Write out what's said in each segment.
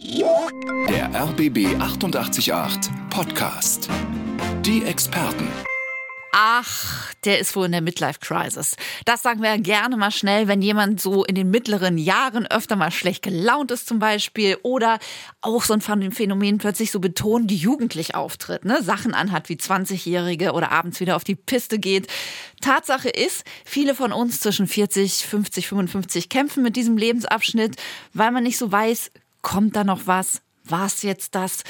Der RBB 888 Podcast. Die Experten. Ach, der ist wohl in der Midlife Crisis. Das sagen wir gerne mal schnell, wenn jemand so in den mittleren Jahren öfter mal schlecht gelaunt ist zum Beispiel oder auch so ein Phänomen plötzlich so betont, die jugendlich auftritt, ne? Sachen anhat wie 20-Jährige oder abends wieder auf die Piste geht. Tatsache ist, viele von uns zwischen 40, 50, 55 kämpfen mit diesem Lebensabschnitt, weil man nicht so weiß, kommt da noch was? War es jetzt das?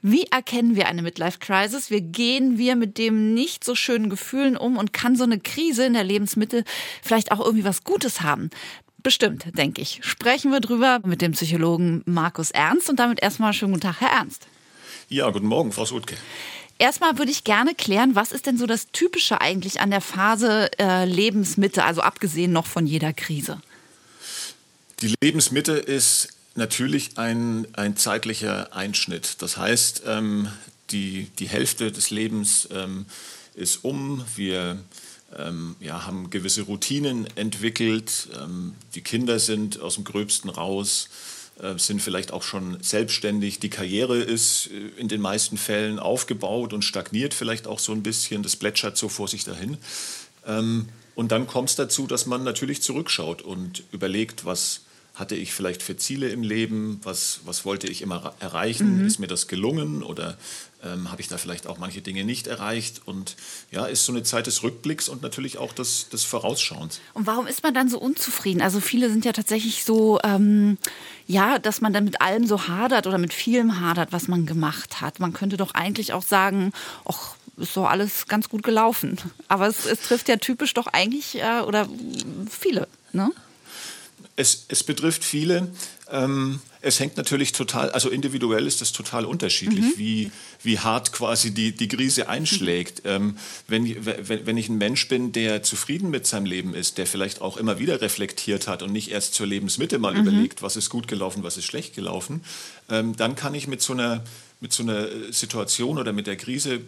Wie erkennen wir eine Midlife Crisis? Wie gehen wir mit dem nicht so schönen Gefühlen um und kann so eine Krise in der Lebensmittel vielleicht auch irgendwie was Gutes haben? Bestimmt, denke ich. Sprechen wir drüber mit dem Psychologen Markus Ernst und damit erstmal schönen guten Tag, Herr Ernst. Ja, guten Morgen, Frau Sutke. Erstmal würde ich gerne klären, was ist denn so das Typische eigentlich an der Phase äh, Lebensmitte, also abgesehen noch von jeder Krise? Die Lebensmitte ist natürlich ein, ein zeitlicher Einschnitt. Das heißt, ähm, die, die Hälfte des Lebens ähm, ist um. Wir ähm, ja, haben gewisse Routinen entwickelt. Ähm, die Kinder sind aus dem Gröbsten raus, äh, sind vielleicht auch schon selbstständig. Die Karriere ist äh, in den meisten Fällen aufgebaut und stagniert vielleicht auch so ein bisschen. Das plätschert so vor sich dahin. Ähm, und dann kommt es dazu, dass man natürlich zurückschaut und überlegt, was hatte ich vielleicht für Ziele im Leben? Was, was wollte ich immer erreichen? Mhm. Ist mir das gelungen oder ähm, habe ich da vielleicht auch manche Dinge nicht erreicht? Und ja, ist so eine Zeit des Rückblicks und natürlich auch des, des Vorausschauens. Und warum ist man dann so unzufrieden? Also viele sind ja tatsächlich so, ähm, ja, dass man dann mit allem so hadert oder mit vielem hadert, was man gemacht hat. Man könnte doch eigentlich auch sagen, ach, ist so alles ganz gut gelaufen. Aber es, es trifft ja typisch doch eigentlich äh, oder viele, ne? Es, es betrifft viele. Ähm, es hängt natürlich total, also individuell ist das total unterschiedlich, mhm. wie, wie hart quasi die, die Krise einschlägt. Ähm, wenn, wenn, wenn ich ein Mensch bin, der zufrieden mit seinem Leben ist, der vielleicht auch immer wieder reflektiert hat und nicht erst zur Lebensmitte mal mhm. überlegt, was ist gut gelaufen, was ist schlecht gelaufen, ähm, dann kann ich mit so einer mit so einer Situation oder mit der Krise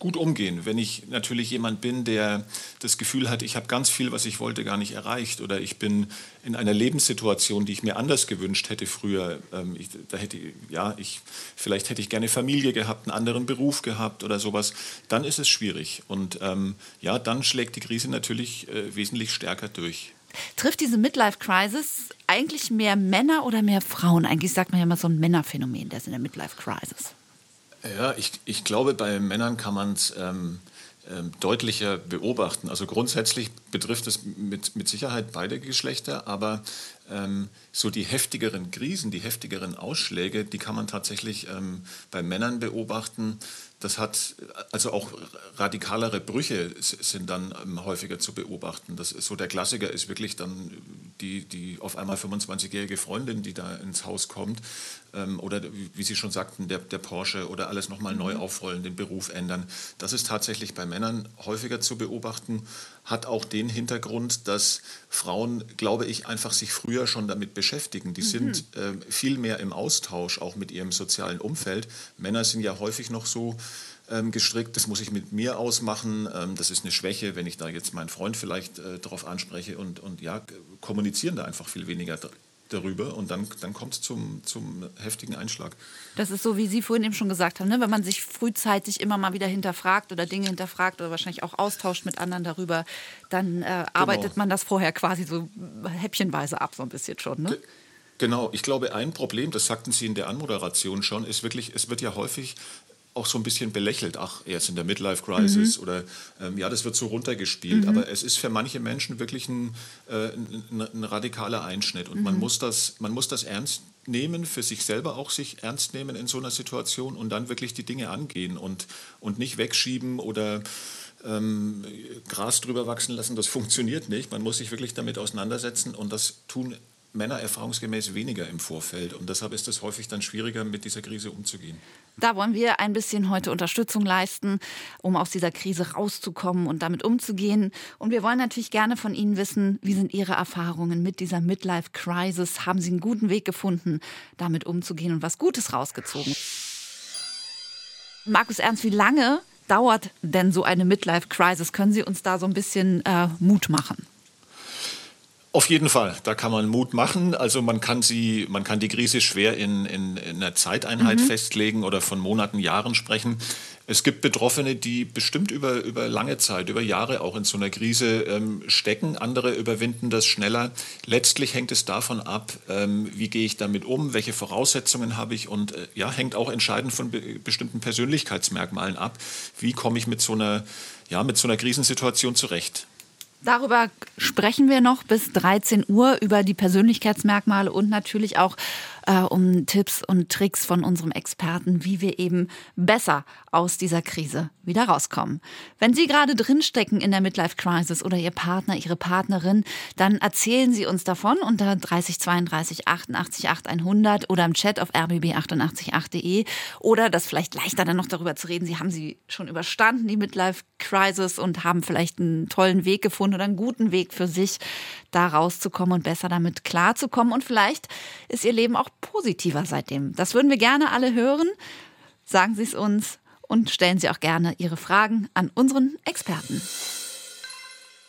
gut umgehen. Wenn ich natürlich jemand bin, der das Gefühl hat, ich habe ganz viel, was ich wollte, gar nicht erreicht oder ich bin in einer Lebenssituation, die ich mir anders gewünscht hätte früher. Ähm, ich, da hätte, ja, ich, vielleicht hätte ich gerne Familie gehabt, einen anderen Beruf gehabt oder sowas. Dann ist es schwierig und ähm, ja, dann schlägt die Krise natürlich äh, wesentlich stärker durch. Trifft diese Midlife-Crisis eigentlich mehr Männer oder mehr Frauen? Eigentlich sagt man ja immer so ein Männerphänomen, das in der Midlife-Crisis. Ja, ich, ich glaube, bei Männern kann man es ähm, ähm, deutlicher beobachten. Also grundsätzlich betrifft es mit, mit Sicherheit beide Geschlechter, aber ähm, so die heftigeren Krisen, die heftigeren Ausschläge, die kann man tatsächlich ähm, bei Männern beobachten. Das hat also auch radikalere Brüche sind dann ähm, häufiger zu beobachten. Das so der Klassiker ist wirklich dann die, die auf einmal 25-jährige Freundin, die da ins Haus kommt, oder wie Sie schon sagten, der, der Porsche oder alles nochmal neu mhm. aufrollen, den Beruf ändern. Das ist tatsächlich bei Männern häufiger zu beobachten, hat auch den Hintergrund, dass Frauen, glaube ich, einfach sich früher schon damit beschäftigen. Die mhm. sind äh, viel mehr im Austausch, auch mit ihrem sozialen Umfeld. Männer sind ja häufig noch so ähm, gestrickt, das muss ich mit mir ausmachen, ähm, das ist eine Schwäche, wenn ich da jetzt meinen Freund vielleicht äh, darauf anspreche und, und ja, kommunizieren da einfach viel weniger darüber und dann, dann kommt es zum, zum heftigen Einschlag. Das ist so, wie Sie vorhin eben schon gesagt haben, ne? wenn man sich frühzeitig immer mal wieder hinterfragt oder Dinge hinterfragt oder wahrscheinlich auch austauscht mit anderen darüber, dann äh, arbeitet genau. man das vorher quasi so häppchenweise ab, so ein bisschen schon. Ne? Genau, ich glaube, ein Problem, das sagten Sie in der Anmoderation schon, ist wirklich, es wird ja häufig auch so ein bisschen belächelt. Ach, er ist in der Midlife Crisis mhm. oder ähm, ja, das wird so runtergespielt. Mhm. Aber es ist für manche Menschen wirklich ein, äh, ein, ein radikaler Einschnitt und mhm. man, muss das, man muss das ernst nehmen, für sich selber auch sich ernst nehmen in so einer Situation und dann wirklich die Dinge angehen und, und nicht wegschieben oder ähm, Gras drüber wachsen lassen. Das funktioniert nicht. Man muss sich wirklich damit auseinandersetzen und das tun Männer erfahrungsgemäß weniger im Vorfeld. Und deshalb ist es häufig dann schwieriger, mit dieser Krise umzugehen. Da wollen wir ein bisschen heute Unterstützung leisten, um aus dieser Krise rauszukommen und damit umzugehen. Und wir wollen natürlich gerne von Ihnen wissen, wie sind Ihre Erfahrungen mit dieser Midlife Crisis? Haben Sie einen guten Weg gefunden, damit umzugehen und was Gutes rausgezogen? Markus Ernst, wie lange dauert denn so eine Midlife Crisis? Können Sie uns da so ein bisschen äh, Mut machen? Auf jeden Fall, da kann man Mut machen. Also man kann sie, man kann die Krise schwer in, in, in einer Zeiteinheit mhm. festlegen oder von Monaten, Jahren sprechen. Es gibt Betroffene, die bestimmt über, über lange Zeit, über Jahre auch in so einer Krise ähm, stecken. Andere überwinden das schneller. Letztlich hängt es davon ab, ähm, wie gehe ich damit um, welche Voraussetzungen habe ich und äh, ja, hängt auch entscheidend von be bestimmten Persönlichkeitsmerkmalen ab. Wie komme ich mit so einer, ja, mit so einer Krisensituation zurecht? Darüber sprechen wir noch bis 13 Uhr über die Persönlichkeitsmerkmale und natürlich auch äh, um Tipps und Tricks von unserem Experten, wie wir eben besser aus dieser Krise wieder rauskommen. Wenn Sie gerade drinstecken in der Midlife Crisis oder Ihr Partner, Ihre Partnerin, dann erzählen Sie uns davon unter 3032 88 8100 oder im Chat auf rbb888.de oder das vielleicht leichter dann noch darüber zu reden. Sie haben sie schon überstanden, die Midlife Crisis und haben vielleicht einen tollen Weg gefunden oder einen guten Weg für sich, da rauszukommen und besser damit klarzukommen. Und vielleicht ist Ihr Leben auch positiver seitdem. Das würden wir gerne alle hören. Sagen Sie es uns und stellen Sie auch gerne Ihre Fragen an unseren Experten.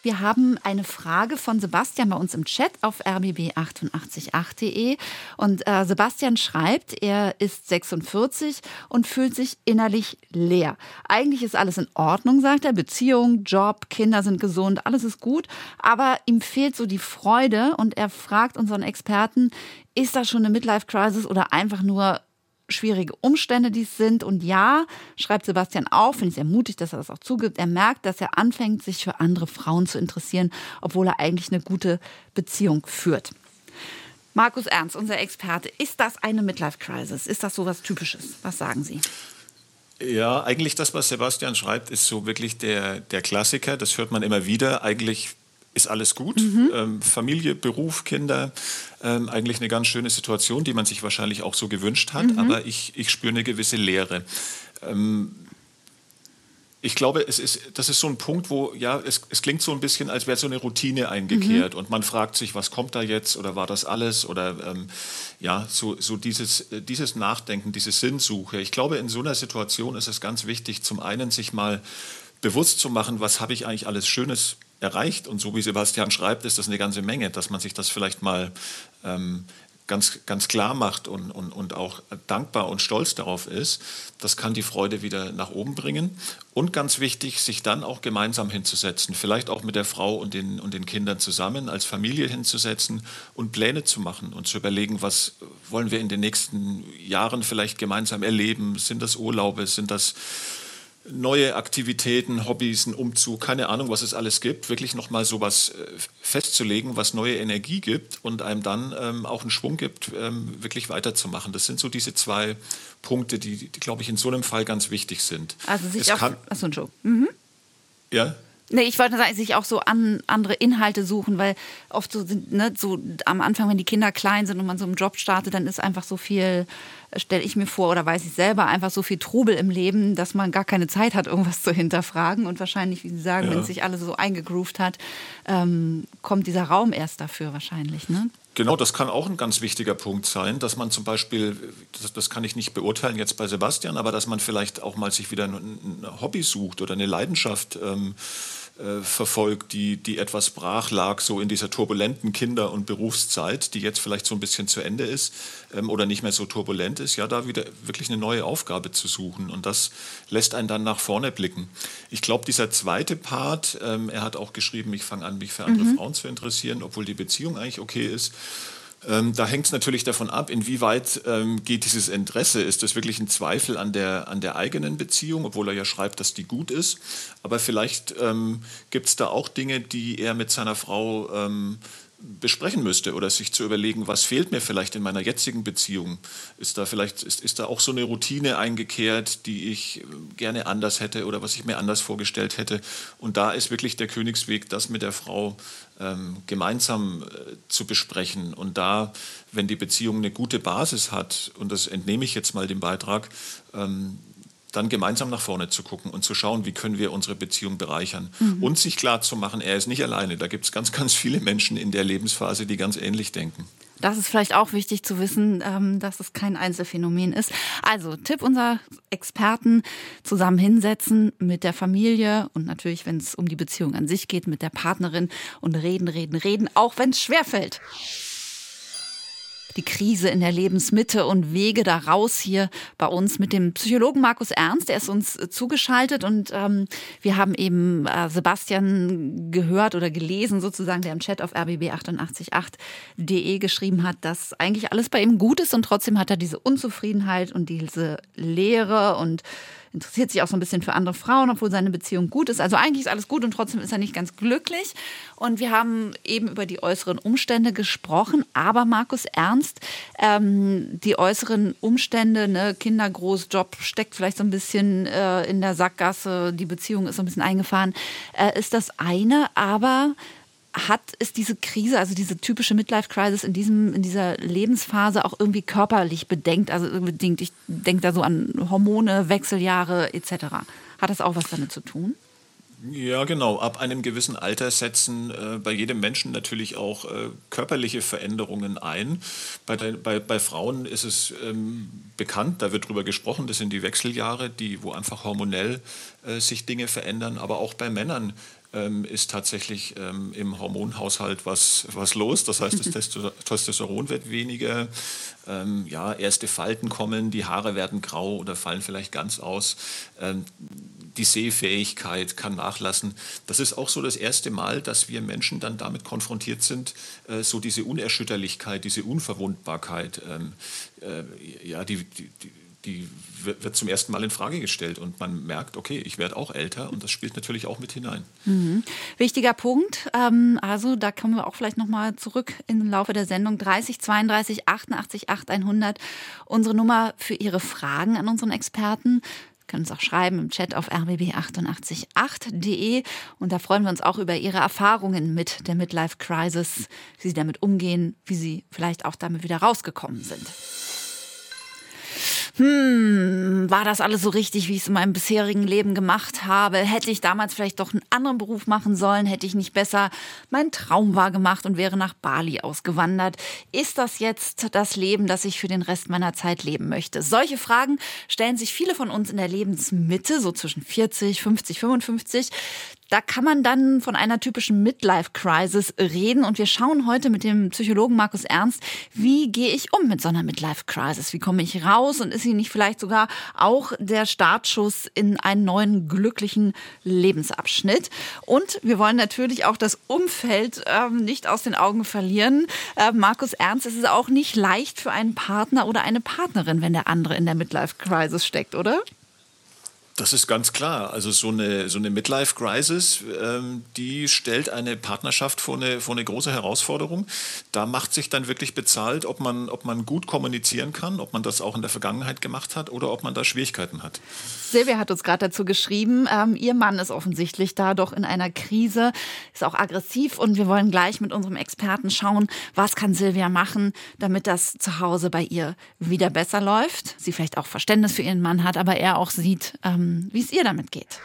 Wir haben eine Frage von Sebastian bei uns im Chat auf rbb888.de. Und äh, Sebastian schreibt, er ist 46 und fühlt sich innerlich leer. Eigentlich ist alles in Ordnung, sagt er. Beziehung, Job, Kinder sind gesund, alles ist gut. Aber ihm fehlt so die Freude und er fragt unseren Experten, ist das schon eine Midlife-Crisis oder einfach nur schwierige Umstände dies sind. Und ja, schreibt Sebastian auch, finde ich sehr mutig, dass er das auch zugibt, er merkt, dass er anfängt, sich für andere Frauen zu interessieren, obwohl er eigentlich eine gute Beziehung führt. Markus Ernst, unser Experte, ist das eine Midlife-Crisis? Ist das so was Typisches? Was sagen Sie? Ja, eigentlich das, was Sebastian schreibt, ist so wirklich der, der Klassiker. Das hört man immer wieder. Eigentlich ist alles gut. Mhm. Ähm, Familie, Beruf, Kinder, ähm, eigentlich eine ganz schöne Situation, die man sich wahrscheinlich auch so gewünscht hat. Mhm. Aber ich, ich spüre eine gewisse Leere. Ähm, ich glaube, es ist, das ist so ein Punkt, wo, ja, es, es klingt so ein bisschen, als wäre so eine Routine eingekehrt mhm. und man fragt sich, was kommt da jetzt oder war das alles oder ähm, ja, so, so dieses, dieses Nachdenken, diese Sinnsuche. Ich glaube, in so einer Situation ist es ganz wichtig, zum einen sich mal bewusst zu machen, was habe ich eigentlich alles Schönes erreicht. Und so wie Sebastian schreibt, ist das eine ganze Menge, dass man sich das vielleicht mal ähm, ganz, ganz klar macht und, und, und auch dankbar und stolz darauf ist. Das kann die Freude wieder nach oben bringen. Und ganz wichtig, sich dann auch gemeinsam hinzusetzen, vielleicht auch mit der Frau und den, und den Kindern zusammen als Familie hinzusetzen und Pläne zu machen und zu überlegen, was wollen wir in den nächsten Jahren vielleicht gemeinsam erleben. Sind das Urlaube, sind das neue Aktivitäten, Hobbys, ein Umzug, keine Ahnung, was es alles gibt, wirklich nochmal sowas äh, festzulegen, was neue Energie gibt und einem dann ähm, auch einen Schwung gibt, ähm, wirklich weiterzumachen. Das sind so diese zwei Punkte, die, die glaube ich, in so einem Fall ganz wichtig sind. Also sich es auch, kann, achso, Entschuldigung. Mhm. Ja? Nee, ich wollte sagen, sich auch so an andere Inhalte suchen, weil oft so sind, ne, so am Anfang, wenn die Kinder klein sind und man so einen Job startet, dann ist einfach so viel, stelle ich mir vor oder weiß ich selber, einfach so viel Trubel im Leben, dass man gar keine Zeit hat, irgendwas zu hinterfragen. Und wahrscheinlich, wie Sie sagen, ja. wenn sich alles so eingegroovt hat, ähm, kommt dieser Raum erst dafür wahrscheinlich. Ne? Genau, das kann auch ein ganz wichtiger Punkt sein, dass man zum Beispiel, das, das, kann ich nicht beurteilen jetzt bei Sebastian, aber dass man vielleicht auch mal sich wieder ein, ein Hobby sucht oder eine Leidenschaft. Ähm, äh, verfolgt, die, die etwas brach lag, so in dieser turbulenten Kinder- und Berufszeit, die jetzt vielleicht so ein bisschen zu Ende ist ähm, oder nicht mehr so turbulent ist, ja, da wieder wirklich eine neue Aufgabe zu suchen. Und das lässt einen dann nach vorne blicken. Ich glaube, dieser zweite Part, ähm, er hat auch geschrieben, ich fange an, mich für andere mhm. Frauen zu interessieren, obwohl die Beziehung eigentlich okay ist. Ähm, da hängt es natürlich davon ab, inwieweit ähm, geht dieses Interesse. Ist das wirklich ein Zweifel an der, an der eigenen Beziehung, obwohl er ja schreibt, dass die gut ist. Aber vielleicht ähm, gibt es da auch Dinge, die er mit seiner Frau ähm, besprechen müsste oder sich zu überlegen, was fehlt mir vielleicht in meiner jetzigen Beziehung? Ist da vielleicht ist, ist da auch so eine Routine eingekehrt, die ich gerne anders hätte oder was ich mir anders vorgestellt hätte? Und da ist wirklich der Königsweg, das mit der Frau ähm, gemeinsam äh, zu besprechen. Und da, wenn die Beziehung eine gute Basis hat, und das entnehme ich jetzt mal dem Beitrag, ähm, dann gemeinsam nach vorne zu gucken und zu schauen, wie können wir unsere Beziehung bereichern. Mhm. Und sich klar zu machen, er ist nicht alleine. Da gibt es ganz, ganz viele Menschen in der Lebensphase, die ganz ähnlich denken. Das ist vielleicht auch wichtig zu wissen, ähm, dass es kein Einzelfenomen ist. Also Tipp unserer Experten, zusammen hinsetzen mit der Familie und natürlich, wenn es um die Beziehung an sich geht, mit der Partnerin und reden, reden, reden, auch wenn es schwerfällt die Krise in der Lebensmitte und Wege daraus hier bei uns mit dem Psychologen Markus Ernst. Der ist uns äh, zugeschaltet und ähm, wir haben eben äh, Sebastian gehört oder gelesen, sozusagen, der im Chat auf rbb888.de geschrieben hat, dass eigentlich alles bei ihm gut ist und trotzdem hat er diese Unzufriedenheit und diese Leere und interessiert sich auch so ein bisschen für andere Frauen, obwohl seine Beziehung gut ist. Also eigentlich ist alles gut und trotzdem ist er nicht ganz glücklich. Und wir haben eben über die äußeren Umstände gesprochen. Aber Markus Ernst, ähm, die äußeren Umstände, ne, Kinder groß, Job steckt vielleicht so ein bisschen äh, in der Sackgasse, die Beziehung ist so ein bisschen eingefahren, äh, ist das eine. Aber hat, ist diese Krise, also diese typische Midlife-Crisis in, in dieser Lebensphase auch irgendwie körperlich bedenkt, also bedingt. Ich denke da so an Hormone, Wechseljahre etc. Hat das auch was damit zu tun? Ja, genau. Ab einem gewissen Alter setzen äh, bei jedem Menschen natürlich auch äh, körperliche Veränderungen ein. Bei, der, bei, bei Frauen ist es ähm, bekannt, da wird drüber gesprochen, das sind die Wechseljahre, die, wo einfach hormonell äh, sich Dinge verändern. Aber auch bei Männern ähm, ist tatsächlich ähm, im Hormonhaushalt was, was los. Das heißt, das Testosteron wird weniger, ähm, ja, erste Falten kommen, die Haare werden grau oder fallen vielleicht ganz aus. Ähm, die Sehfähigkeit kann nachlassen. Das ist auch so das erste Mal, dass wir Menschen dann damit konfrontiert sind, äh, so diese Unerschütterlichkeit, diese Unverwundbarkeit, ähm, äh, ja, die, die, die die wird zum ersten Mal in Frage gestellt und man merkt, okay, ich werde auch älter und das spielt natürlich auch mit hinein. Mhm. Wichtiger Punkt. Ähm, also da kommen wir auch vielleicht nochmal zurück im Laufe der Sendung 30 32 88 8100. Unsere Nummer für Ihre Fragen an unseren Experten können uns auch schreiben im Chat auf rbb888.de und da freuen wir uns auch über Ihre Erfahrungen mit der Midlife Crisis, wie Sie damit umgehen, wie Sie vielleicht auch damit wieder rausgekommen sind hm, war das alles so richtig, wie ich es in meinem bisherigen Leben gemacht habe? Hätte ich damals vielleicht doch einen anderen Beruf machen sollen? Hätte ich nicht besser meinen Traum wahr gemacht und wäre nach Bali ausgewandert? Ist das jetzt das Leben, das ich für den Rest meiner Zeit leben möchte? Solche Fragen stellen sich viele von uns in der Lebensmitte, so zwischen 40, 50, 55. Da kann man dann von einer typischen Midlife-Crisis reden. Und wir schauen heute mit dem Psychologen Markus Ernst, wie gehe ich um mit so einer Midlife-Crisis? Wie komme ich raus? Und ist sie nicht vielleicht sogar auch der Startschuss in einen neuen glücklichen Lebensabschnitt? Und wir wollen natürlich auch das Umfeld ähm, nicht aus den Augen verlieren. Äh, Markus Ernst, es ist auch nicht leicht für einen Partner oder eine Partnerin, wenn der andere in der Midlife-Crisis steckt, oder? Das ist ganz klar. Also so eine, so eine Midlife-Crisis, ähm, die stellt eine Partnerschaft vor eine, vor eine große Herausforderung. Da macht sich dann wirklich bezahlt, ob man, ob man gut kommunizieren kann, ob man das auch in der Vergangenheit gemacht hat oder ob man da Schwierigkeiten hat. Silvia hat uns gerade dazu geschrieben, ähm, ihr Mann ist offensichtlich da doch in einer Krise, ist auch aggressiv und wir wollen gleich mit unserem Experten schauen, was kann Silvia machen, damit das zu Hause bei ihr wieder besser läuft. Sie vielleicht auch Verständnis für ihren Mann hat, aber er auch sieht, ähm, wie es ihr damit geht.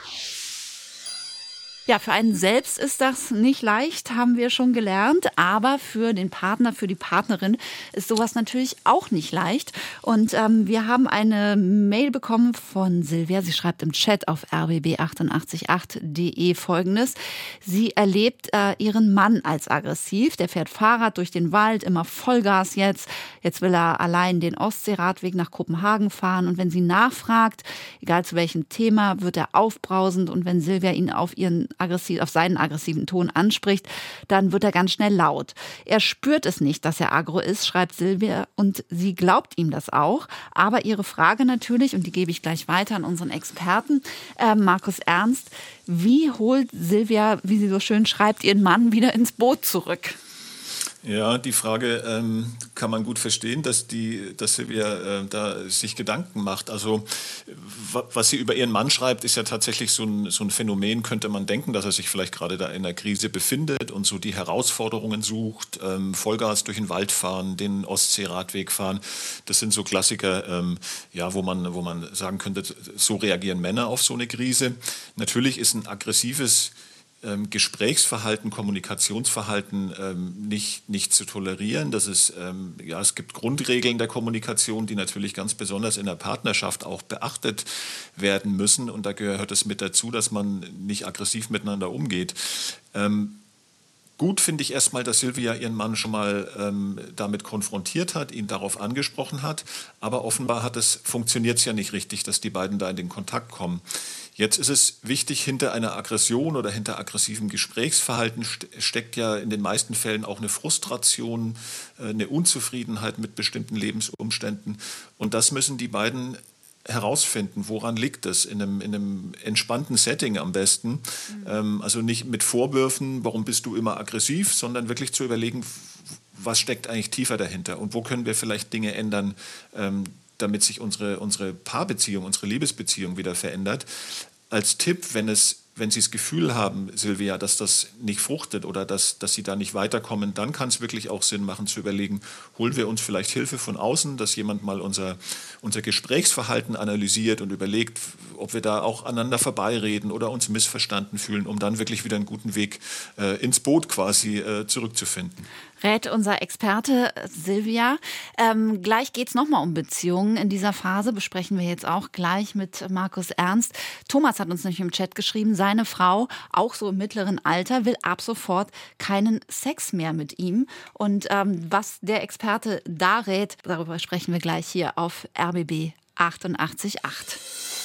Ja, für einen selbst ist das nicht leicht, haben wir schon gelernt. Aber für den Partner, für die Partnerin ist sowas natürlich auch nicht leicht. Und ähm, wir haben eine Mail bekommen von Silvia. Sie schreibt im Chat auf rbb888.de folgendes. Sie erlebt äh, ihren Mann als aggressiv. Der fährt Fahrrad durch den Wald, immer Vollgas jetzt. Jetzt will er allein den Ostseeradweg nach Kopenhagen fahren. Und wenn sie nachfragt, egal zu welchem Thema, wird er aufbrausend. Und wenn Silvia ihn auf ihren aggressiv, auf seinen aggressiven Ton anspricht, dann wird er ganz schnell laut. Er spürt es nicht, dass er aggro ist, schreibt Silvia, und sie glaubt ihm das auch. Aber ihre Frage natürlich, und die gebe ich gleich weiter an unseren Experten, äh, Markus Ernst, wie holt Silvia, wie sie so schön schreibt, ihren Mann wieder ins Boot zurück? Ja, die Frage ähm, kann man gut verstehen, dass, die, dass Silvia äh, da sich Gedanken macht. Also was sie über ihren Mann schreibt, ist ja tatsächlich so ein, so ein Phänomen, könnte man denken, dass er sich vielleicht gerade da in der Krise befindet und so die Herausforderungen sucht, ähm, Vollgas durch den Wald fahren, den Ostseeradweg fahren. Das sind so Klassiker, ähm, ja, wo, man, wo man sagen könnte, so reagieren Männer auf so eine Krise. Natürlich ist ein aggressives ähm, Gesprächsverhalten, Kommunikationsverhalten ähm, nicht, nicht zu tolerieren. Das ist, ähm, ja, es gibt Grundregeln der Kommunikation, die natürlich ganz besonders in der Partnerschaft auch beachtet werden müssen. Und da gehört es mit dazu, dass man nicht aggressiv miteinander umgeht. Ähm, Gut finde ich erstmal, dass Silvia ihren Mann schon mal ähm, damit konfrontiert hat, ihn darauf angesprochen hat. Aber offenbar hat es, funktioniert es ja nicht richtig, dass die beiden da in den Kontakt kommen. Jetzt ist es wichtig, hinter einer Aggression oder hinter aggressivem Gesprächsverhalten steckt ja in den meisten Fällen auch eine Frustration, äh, eine Unzufriedenheit mit bestimmten Lebensumständen. Und das müssen die beiden herausfinden, woran liegt es, in einem, in einem entspannten Setting am besten. Mhm. Ähm, also nicht mit Vorwürfen, warum bist du immer aggressiv, sondern wirklich zu überlegen, was steckt eigentlich tiefer dahinter und wo können wir vielleicht Dinge ändern, ähm, damit sich unsere, unsere Paarbeziehung, unsere Liebesbeziehung wieder verändert. Als Tipp, wenn es wenn Sie das Gefühl haben, Silvia, dass das nicht fruchtet oder dass, dass Sie da nicht weiterkommen, dann kann es wirklich auch Sinn machen zu überlegen, holen wir uns vielleicht Hilfe von außen, dass jemand mal unser, unser Gesprächsverhalten analysiert und überlegt, ob wir da auch aneinander vorbeireden oder uns missverstanden fühlen, um dann wirklich wieder einen guten Weg äh, ins Boot quasi äh, zurückzufinden rät unser Experte Silvia. Ähm, gleich geht es nochmal um Beziehungen. In dieser Phase besprechen wir jetzt auch gleich mit Markus Ernst. Thomas hat uns nämlich im Chat geschrieben, seine Frau, auch so im mittleren Alter, will ab sofort keinen Sex mehr mit ihm. Und ähm, was der Experte da rät, darüber sprechen wir gleich hier auf RBB 888.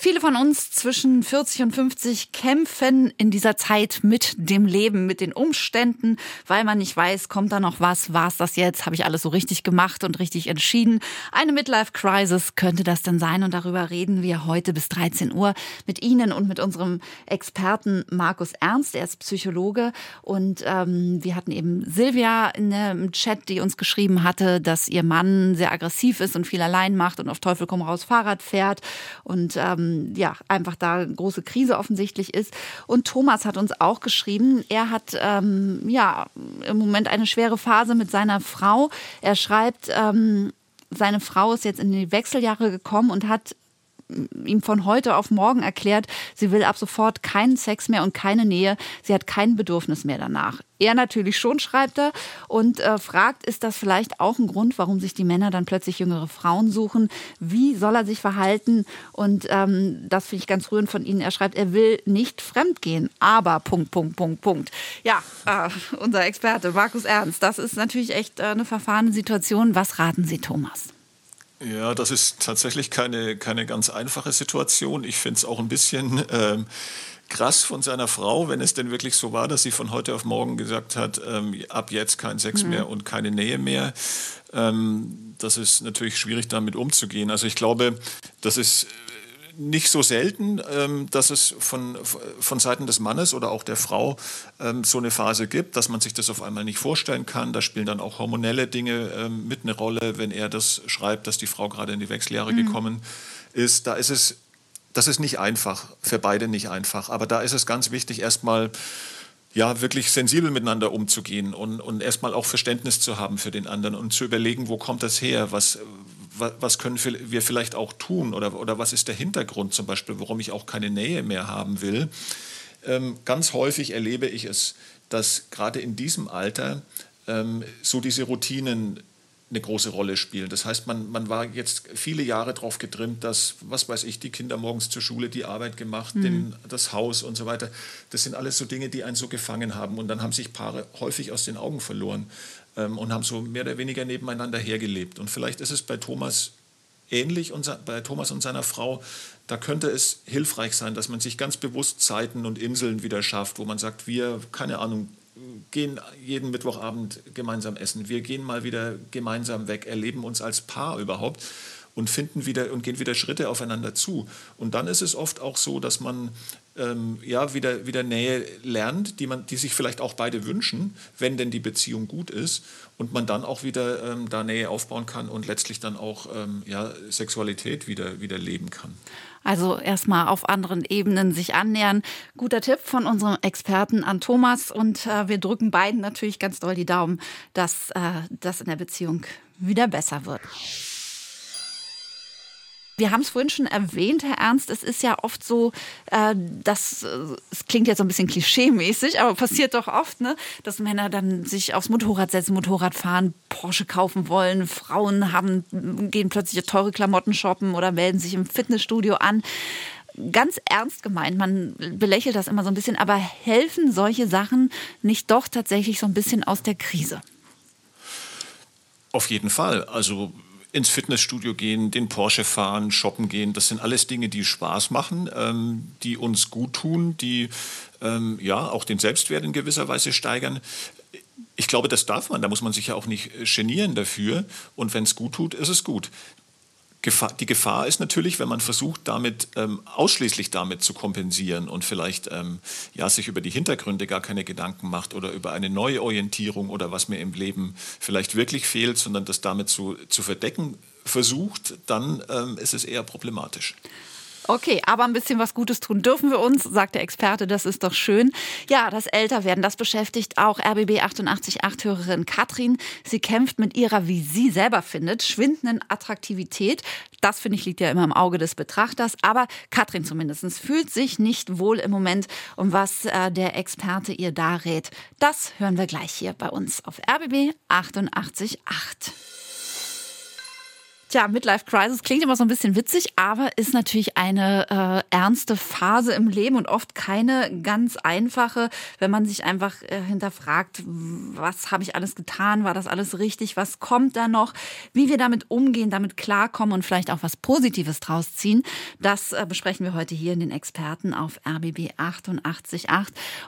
Viele von uns zwischen 40 und 50 kämpfen in dieser Zeit mit dem Leben, mit den Umständen, weil man nicht weiß, kommt da noch was, war es das jetzt, habe ich alles so richtig gemacht und richtig entschieden. Eine Midlife-Crisis könnte das denn sein? Und darüber reden wir heute bis 13 Uhr mit Ihnen und mit unserem Experten Markus Ernst, er ist Psychologe. Und ähm, wir hatten eben Silvia in dem Chat, die uns geschrieben hatte, dass ihr Mann sehr aggressiv ist und viel allein macht und auf Teufel komm raus Fahrrad fährt. Und ähm, ähm, ja, einfach da große Krise offensichtlich ist. Und Thomas hat uns auch geschrieben, er hat ähm, ja im Moment eine schwere Phase mit seiner Frau. Er schreibt, ähm, seine Frau ist jetzt in die Wechseljahre gekommen und hat ihm von heute auf morgen erklärt, sie will ab sofort keinen Sex mehr und keine Nähe. Sie hat kein Bedürfnis mehr danach. Er natürlich schon, schreibt er, und äh, fragt, ist das vielleicht auch ein Grund, warum sich die Männer dann plötzlich jüngere Frauen suchen? Wie soll er sich verhalten? Und ähm, das finde ich ganz rührend von Ihnen. Er schreibt, er will nicht fremdgehen, aber Punkt, Punkt, Punkt, Punkt. Ja, äh, unser Experte Markus Ernst, das ist natürlich echt äh, eine verfahrene Situation. Was raten Sie, Thomas? Ja, das ist tatsächlich keine, keine ganz einfache Situation. Ich finde es auch ein bisschen ähm, krass von seiner Frau, wenn es denn wirklich so war, dass sie von heute auf morgen gesagt hat, ähm, ab jetzt kein Sex mhm. mehr und keine Nähe mehr. Ähm, das ist natürlich schwierig, damit umzugehen. Also ich glaube, das ist nicht so selten, ähm, dass es von, von Seiten des Mannes oder auch der Frau ähm, so eine Phase gibt, dass man sich das auf einmal nicht vorstellen kann. Da spielen dann auch hormonelle Dinge ähm, mit eine Rolle, wenn er das schreibt, dass die Frau gerade in die Wechseljahre mhm. gekommen ist. Da ist es, das ist nicht einfach, für beide nicht einfach. Aber da ist es ganz wichtig, erstmal ja, wirklich sensibel miteinander umzugehen und, und erstmal auch Verständnis zu haben für den anderen und zu überlegen, wo kommt das her, was, was können wir vielleicht auch tun oder, oder was ist der Hintergrund zum Beispiel, warum ich auch keine Nähe mehr haben will. Ähm, ganz häufig erlebe ich es, dass gerade in diesem Alter ähm, so diese Routinen eine große Rolle spielen. Das heißt, man, man war jetzt viele Jahre darauf getrimmt, dass, was weiß ich, die Kinder morgens zur Schule die Arbeit gemacht, mhm. den, das Haus und so weiter. Das sind alles so Dinge, die einen so gefangen haben. Und dann haben sich Paare häufig aus den Augen verloren ähm, und haben so mehr oder weniger nebeneinander hergelebt. Und vielleicht ist es bei Thomas ähnlich, und, bei Thomas und seiner Frau. Da könnte es hilfreich sein, dass man sich ganz bewusst Zeiten und Inseln wieder schafft, wo man sagt, wir, keine Ahnung, gehen jeden Mittwochabend gemeinsam essen. Wir gehen mal wieder gemeinsam weg, erleben uns als Paar überhaupt und finden wieder und gehen wieder Schritte aufeinander zu. Und dann ist es oft auch so, dass man ähm, ja, wieder, wieder Nähe lernt, die, man, die sich vielleicht auch beide wünschen, wenn denn die Beziehung gut ist und man dann auch wieder ähm, da Nähe aufbauen kann und letztlich dann auch ähm, ja, Sexualität wieder, wieder leben kann. Also erstmal auf anderen Ebenen sich annähern. Guter Tipp von unserem Experten an Thomas und äh, wir drücken beiden natürlich ganz doll die Daumen, dass äh, das in der Beziehung wieder besser wird. Wir haben es vorhin schon erwähnt, Herr Ernst, es ist ja oft so, äh, dass, äh, es klingt jetzt so ein bisschen klischee-mäßig, aber passiert doch oft, ne, dass Männer dann sich aufs Motorrad setzen, Motorrad fahren, Porsche kaufen wollen, Frauen haben, gehen plötzlich teure Klamotten shoppen oder melden sich im Fitnessstudio an ganz ernst gemeint, man belächelt das immer so ein bisschen, aber helfen solche Sachen nicht doch tatsächlich so ein bisschen aus der Krise? Auf jeden Fall. Also ins Fitnessstudio gehen, den Porsche fahren, shoppen gehen, das sind alles Dinge, die Spaß machen, ähm, die uns gut tun, die ähm, ja auch den Selbstwert in gewisser Weise steigern. Ich glaube, das darf man, da muss man sich ja auch nicht genieren dafür. Und wenn es gut tut, ist es gut. Gefahr, die Gefahr ist natürlich, wenn man versucht, damit ähm, ausschließlich damit zu kompensieren und vielleicht ähm, ja, sich über die Hintergründe gar keine Gedanken macht oder über eine neue Orientierung oder was mir im Leben vielleicht wirklich fehlt, sondern das damit zu, zu verdecken versucht, dann ähm, ist es eher problematisch. Okay, aber ein bisschen was Gutes tun dürfen wir uns, sagt der Experte, das ist doch schön. Ja, das Älterwerden, das beschäftigt auch RBB 888-Hörerin Katrin. Sie kämpft mit ihrer, wie sie selber findet, schwindenden Attraktivität. Das, finde ich, liegt ja immer im Auge des Betrachters. Aber Katrin zumindest fühlt sich nicht wohl im Moment. Und was äh, der Experte ihr da rät, das hören wir gleich hier bei uns auf RBB 888. Tja, Midlife Crisis klingt immer so ein bisschen witzig, aber ist natürlich eine äh, ernste Phase im Leben und oft keine ganz einfache, wenn man sich einfach äh, hinterfragt, was habe ich alles getan, war das alles richtig, was kommt da noch, wie wir damit umgehen, damit klarkommen und vielleicht auch was Positives draus ziehen. Das äh, besprechen wir heute hier in den Experten auf RBB 888.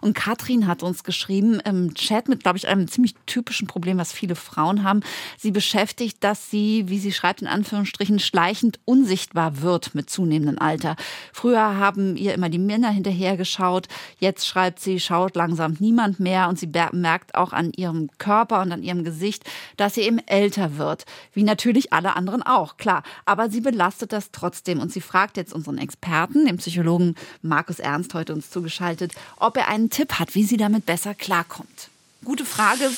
Und Katrin hat uns geschrieben im Chat mit, glaube ich, einem ziemlich typischen Problem, was viele Frauen haben. Sie beschäftigt, dass sie, wie sie schreibt, in Anführungsstrichen schleichend unsichtbar wird mit zunehmendem Alter. Früher haben ihr immer die Männer hinterhergeschaut. Jetzt schreibt sie, schaut langsam niemand mehr und sie merkt auch an ihrem Körper und an ihrem Gesicht, dass sie eben älter wird. Wie natürlich alle anderen auch, klar. Aber sie belastet das trotzdem und sie fragt jetzt unseren Experten, den Psychologen Markus Ernst, heute uns zugeschaltet, ob er einen Tipp hat, wie sie damit besser klarkommt. Gute Frage,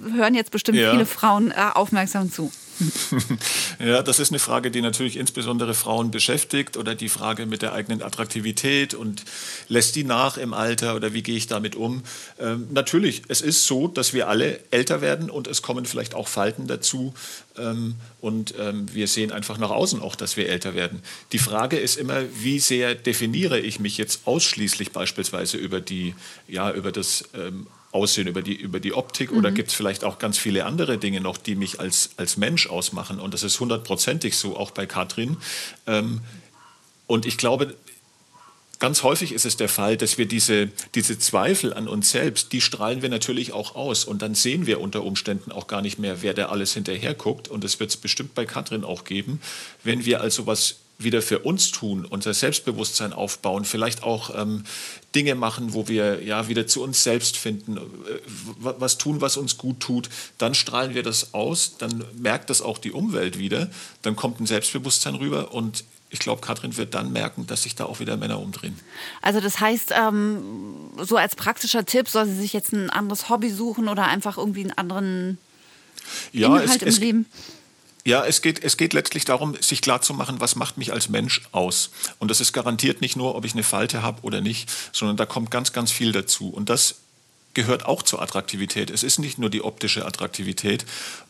hören jetzt bestimmt ja. viele Frauen äh, aufmerksam zu. ja, das ist eine Frage, die natürlich insbesondere Frauen beschäftigt oder die Frage mit der eigenen Attraktivität und lässt die nach im Alter oder wie gehe ich damit um? Ähm, natürlich, es ist so, dass wir alle älter werden und es kommen vielleicht auch Falten dazu ähm, und ähm, wir sehen einfach nach außen auch, dass wir älter werden. Die Frage ist immer, wie sehr definiere ich mich jetzt ausschließlich beispielsweise über die, ja, über das ähm, Aussehen, über die, über die Optik? Mhm. Oder gibt es vielleicht auch ganz viele andere Dinge noch, die mich als, als Mensch ausmachen? Und das ist hundertprozentig so, auch bei Katrin. Ähm, und ich glaube, ganz häufig ist es der Fall, dass wir diese, diese Zweifel an uns selbst, die strahlen wir natürlich auch aus. Und dann sehen wir unter Umständen auch gar nicht mehr, wer da alles hinterher guckt. Und das wird es bestimmt bei Katrin auch geben. Wenn wir also was wieder für uns tun, unser Selbstbewusstsein aufbauen, vielleicht auch ähm, Dinge machen, wo wir ja wieder zu uns selbst finden, äh, was tun, was uns gut tut, dann strahlen wir das aus, dann merkt das auch die Umwelt wieder, dann kommt ein Selbstbewusstsein rüber und ich glaube, Katrin wird dann merken, dass sich da auch wieder Männer umdrehen. Also das heißt, ähm, so als praktischer Tipp, soll sie sich jetzt ein anderes Hobby suchen oder einfach irgendwie einen anderen ja, Inhalt es, im Leben? Ja, es geht, es geht letztlich darum, sich klarzumachen, was macht mich als Mensch aus. Und das ist garantiert nicht nur, ob ich eine Falte habe oder nicht, sondern da kommt ganz, ganz viel dazu. Und das gehört auch zur Attraktivität. Es ist nicht nur die optische Attraktivität.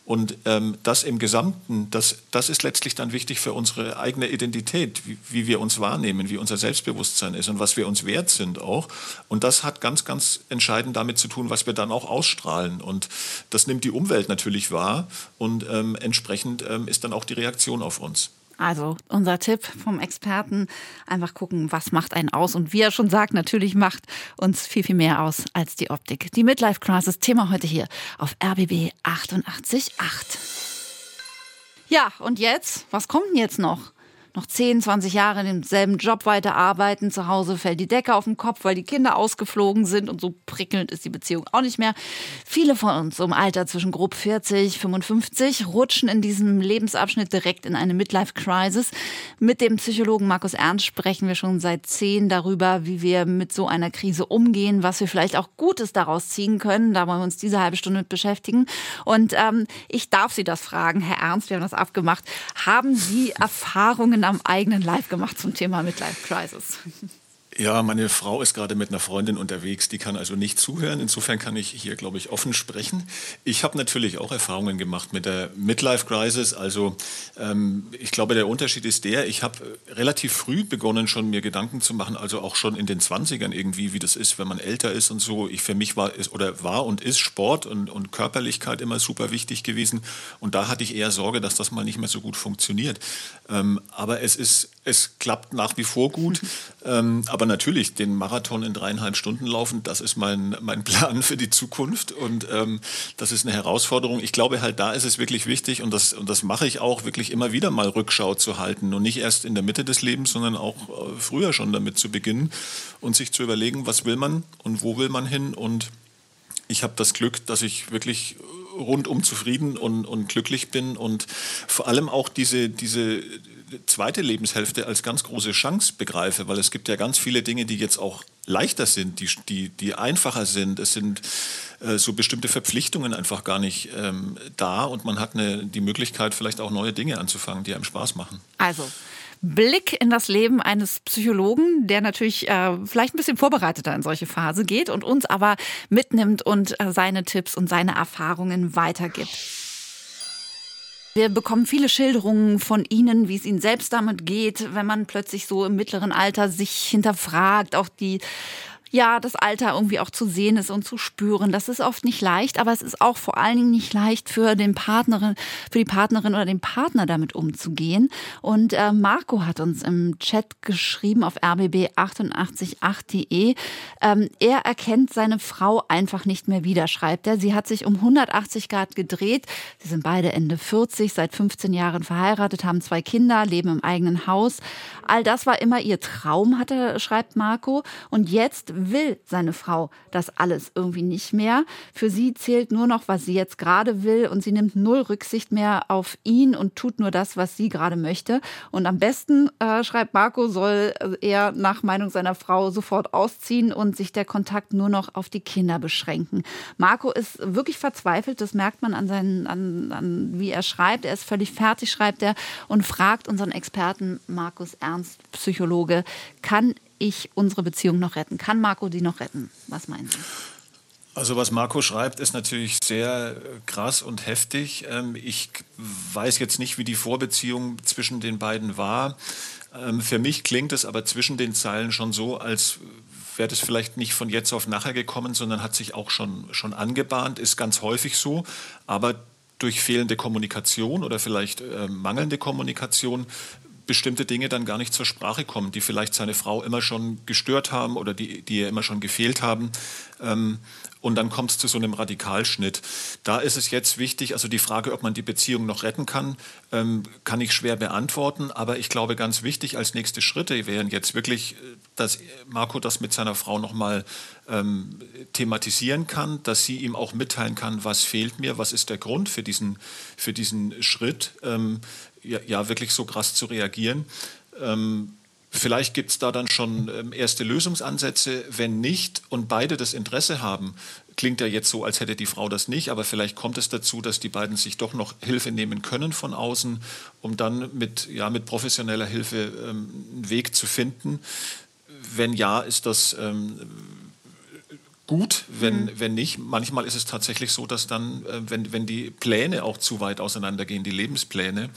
Und ähm, das im Gesamten, das, das ist letztlich dann wichtig für unsere eigene Identität, wie, wie, wir uns wahrnehmen, wie unser Selbstbewusstsein ist und was wir uns wert sind auch. Und das hat ganz, ganz entscheidend damit zu tun, was wir dann auch ausstrahlen. Und das nimmt die Umwelt natürlich wahr und ähm, entsprechend ähm, ist dann auch die Reaktion auf uns. Also unser Tipp vom Experten, einfach gucken, was macht einen aus. Und wie er schon sagt, natürlich macht uns viel, viel mehr aus als die Optik. Die Midlife Crisis, Thema heute hier auf RBB 88.8. Ja, und jetzt? Was kommt denn jetzt noch? Noch 10, 20 Jahre in demselben Job weiterarbeiten. Zu Hause fällt die Decke auf den Kopf, weil die Kinder ausgeflogen sind und so prickelnd ist die Beziehung auch nicht mehr. Viele von uns im Alter zwischen grob 40, 55 rutschen in diesem Lebensabschnitt direkt in eine Midlife-Crisis. Mit dem Psychologen Markus Ernst sprechen wir schon seit zehn darüber, wie wir mit so einer Krise umgehen, was wir vielleicht auch Gutes daraus ziehen können. Da wollen wir uns diese halbe Stunde mit beschäftigen. Und ähm, ich darf Sie das fragen, Herr Ernst, wir haben das abgemacht. Haben Sie Erfahrungen am eigenen Live gemacht zum Thema Midlife Crisis? Ja, meine Frau ist gerade mit einer Freundin unterwegs, die kann also nicht zuhören. Insofern kann ich hier, glaube ich, offen sprechen. Ich habe natürlich auch Erfahrungen gemacht mit der Midlife Crisis. Also ähm, ich glaube, der Unterschied ist der, ich habe relativ früh begonnen, schon mir Gedanken zu machen, also auch schon in den 20ern irgendwie, wie das ist, wenn man älter ist und so. Ich für mich war ist, oder war und ist Sport und, und Körperlichkeit immer super wichtig gewesen. Und da hatte ich eher Sorge, dass das mal nicht mehr so gut funktioniert. Ähm, aber es ist, es klappt nach wie vor gut. ähm, aber natürlich, den Marathon in dreieinhalb Stunden laufen, das ist mein, mein Plan für die Zukunft. Und ähm, das ist eine Herausforderung. Ich glaube halt, da ist es wirklich wichtig, und das, und das mache ich auch, wirklich immer wieder mal Rückschau zu halten. Und nicht erst in der Mitte des Lebens, sondern auch äh, früher schon damit zu beginnen und sich zu überlegen, was will man und wo will man hin. Und ich habe das Glück, dass ich wirklich rundum zufrieden und, und glücklich bin und vor allem auch diese, diese zweite Lebenshälfte als ganz große Chance begreife, weil es gibt ja ganz viele Dinge, die jetzt auch leichter sind, die, die, die einfacher sind. Es sind äh, so bestimmte Verpflichtungen einfach gar nicht ähm, da und man hat eine, die Möglichkeit, vielleicht auch neue Dinge anzufangen, die einem Spaß machen. Also, Blick in das Leben eines Psychologen, der natürlich äh, vielleicht ein bisschen vorbereiteter in solche Phase geht und uns aber mitnimmt und äh, seine Tipps und seine Erfahrungen weitergibt. Wir bekommen viele Schilderungen von Ihnen, wie es Ihnen selbst damit geht, wenn man plötzlich so im mittleren Alter sich hinterfragt, auch die ja, das Alter irgendwie auch zu sehen ist und zu spüren. Das ist oft nicht leicht, aber es ist auch vor allen Dingen nicht leicht für den Partnerin, für die Partnerin oder den Partner damit umzugehen. Und äh, Marco hat uns im Chat geschrieben auf rbb888.de, ähm, er erkennt seine Frau einfach nicht mehr wieder, schreibt er. Sie hat sich um 180 Grad gedreht. Sie sind beide Ende 40, seit 15 Jahren verheiratet, haben zwei Kinder, leben im eigenen Haus. All das war immer ihr Traum, hatte, schreibt Marco. Und jetzt will seine Frau das alles irgendwie nicht mehr. Für sie zählt nur noch, was sie jetzt gerade will und sie nimmt null Rücksicht mehr auf ihn und tut nur das, was sie gerade möchte. Und am besten, äh, schreibt Marco, soll er nach Meinung seiner Frau sofort ausziehen und sich der Kontakt nur noch auf die Kinder beschränken. Marco ist wirklich verzweifelt, das merkt man an, seinen, an, an wie er schreibt. Er ist völlig fertig, schreibt er, und fragt unseren Experten Markus Ernst, Psychologe, kann ich unsere Beziehung noch retten? Kann Marco die noch retten? Was meinen Sie? Also was Marco schreibt, ist natürlich sehr äh, krass und heftig. Ähm, ich weiß jetzt nicht, wie die Vorbeziehung zwischen den beiden war. Ähm, für mich klingt es aber zwischen den Zeilen schon so, als wäre das vielleicht nicht von jetzt auf nachher gekommen, sondern hat sich auch schon, schon angebahnt, ist ganz häufig so. Aber durch fehlende Kommunikation oder vielleicht äh, mangelnde Kommunikation bestimmte Dinge dann gar nicht zur Sprache kommen, die vielleicht seine Frau immer schon gestört haben oder die, die ihr immer schon gefehlt haben. Ähm, und dann kommt es zu so einem Radikalschnitt. Da ist es jetzt wichtig, also die Frage, ob man die Beziehung noch retten kann, ähm, kann ich schwer beantworten. Aber ich glaube, ganz wichtig als nächste Schritte wären jetzt wirklich, äh, dass Marco das mit seiner Frau nochmal ähm, thematisieren kann, dass sie ihm auch mitteilen kann, was fehlt mir, was ist der Grund für diesen, für diesen Schritt. Ähm, ja, ja wirklich so krass zu reagieren. Ähm, vielleicht gibt es da dann schon ähm, erste Lösungsansätze. Wenn nicht und beide das Interesse haben, klingt ja jetzt so, als hätte die Frau das nicht, aber vielleicht kommt es dazu, dass die beiden sich doch noch Hilfe nehmen können von außen, um dann mit, ja, mit professioneller Hilfe ähm, einen Weg zu finden. Wenn ja, ist das ähm, gut, wenn, mhm. wenn nicht. Manchmal ist es tatsächlich so, dass dann, äh, wenn, wenn die Pläne auch zu weit auseinandergehen, die Lebenspläne,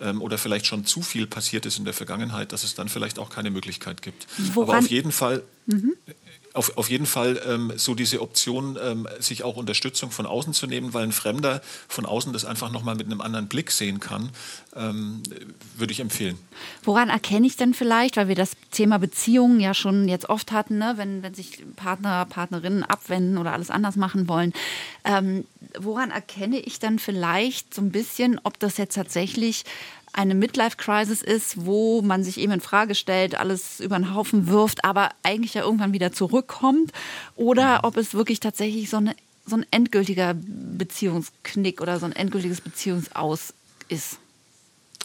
ähm, oder vielleicht schon zu viel passiert ist in der Vergangenheit, dass es dann vielleicht auch keine Möglichkeit gibt. Woran? Aber auf jeden Fall, mhm auf, auf jeden Fall ähm, so diese Option, ähm, sich auch Unterstützung von außen zu nehmen, weil ein Fremder von außen das einfach nochmal mit einem anderen Blick sehen kann, ähm, würde ich empfehlen. Woran erkenne ich denn vielleicht, weil wir das Thema Beziehungen ja schon jetzt oft hatten, ne? wenn, wenn sich Partner, Partnerinnen abwenden oder alles anders machen wollen, ähm, woran erkenne ich dann vielleicht so ein bisschen, ob das jetzt tatsächlich eine Midlife-Crisis ist, wo man sich eben in Frage stellt, alles über den Haufen wirft, aber eigentlich ja irgendwann wieder zurückkommt, oder ob es wirklich tatsächlich so, eine, so ein endgültiger Beziehungsknick oder so ein endgültiges Beziehungsaus ist.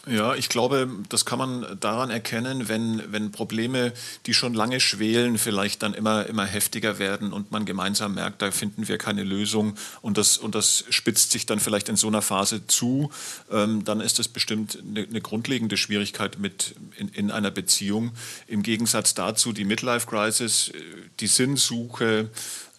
Ja, ich glaube, das kann man daran erkennen, wenn, wenn Probleme, die schon lange schwelen, vielleicht dann immer, immer heftiger werden und man gemeinsam merkt, da finden wir keine Lösung und das, und das spitzt sich dann vielleicht in so einer Phase zu, ähm, dann ist das bestimmt eine, eine grundlegende Schwierigkeit mit in, in, einer Beziehung. Im Gegensatz dazu die Midlife Crisis, äh, die Sinnsuche,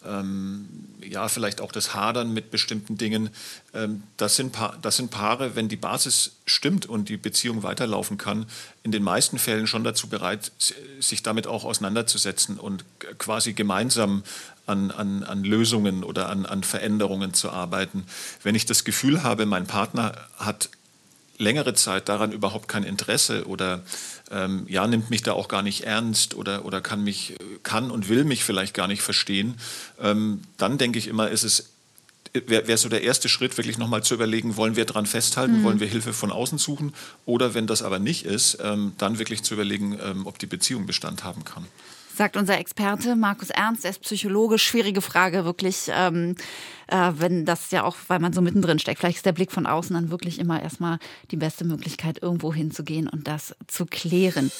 ähm, ja, vielleicht auch das Hadern mit bestimmten Dingen. Ähm, das, sind das sind Paare, wenn die Basis stimmt und die Beziehung weiterlaufen kann, in den meisten Fällen schon dazu bereit, sich damit auch auseinanderzusetzen und quasi gemeinsam an, an, an Lösungen oder an, an Veränderungen zu arbeiten. Wenn ich das Gefühl habe, mein Partner hat längere Zeit daran überhaupt kein Interesse oder ähm, ja, nimmt mich da auch gar nicht ernst oder, oder kann, mich, kann und will mich vielleicht gar nicht verstehen, ähm, dann denke ich immer, ist es wäre wär so der erste Schritt, wirklich nochmal zu überlegen, wollen wir daran festhalten, mhm. wollen wir Hilfe von außen suchen? Oder wenn das aber nicht ist, ähm, dann wirklich zu überlegen, ähm, ob die Beziehung Bestand haben kann sagt unser Experte Markus Ernst, er ist Psychologe. Schwierige Frage, wirklich, ähm, äh, wenn das ja auch, weil man so mittendrin steckt. Vielleicht ist der Blick von außen dann wirklich immer erstmal die beste Möglichkeit, irgendwo hinzugehen und das zu klären.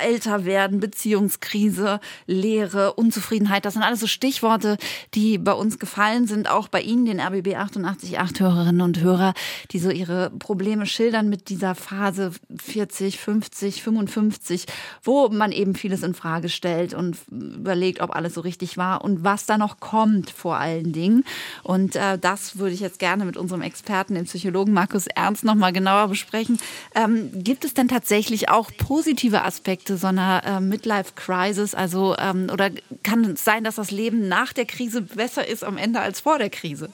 Älter werden, Beziehungskrise, Leere, Unzufriedenheit. Das sind alles so Stichworte, die bei uns gefallen sind, auch bei Ihnen, den RBB 888 Hörerinnen und Hörer, die so ihre Probleme schildern mit dieser Phase 40, 50, 55, wo man eben vieles in Frage stellt und überlegt, ob alles so richtig war und was da noch kommt vor allen Dingen. Und äh, das würde ich jetzt gerne mit unserem Experten, dem Psychologen Markus Ernst, nochmal genauer besprechen. Ähm, gibt es denn tatsächlich auch positive Aspekte Aspekte so einer äh, Midlife-Crisis? Also, ähm, oder kann es sein, dass das Leben nach der Krise besser ist am Ende als vor der Krise?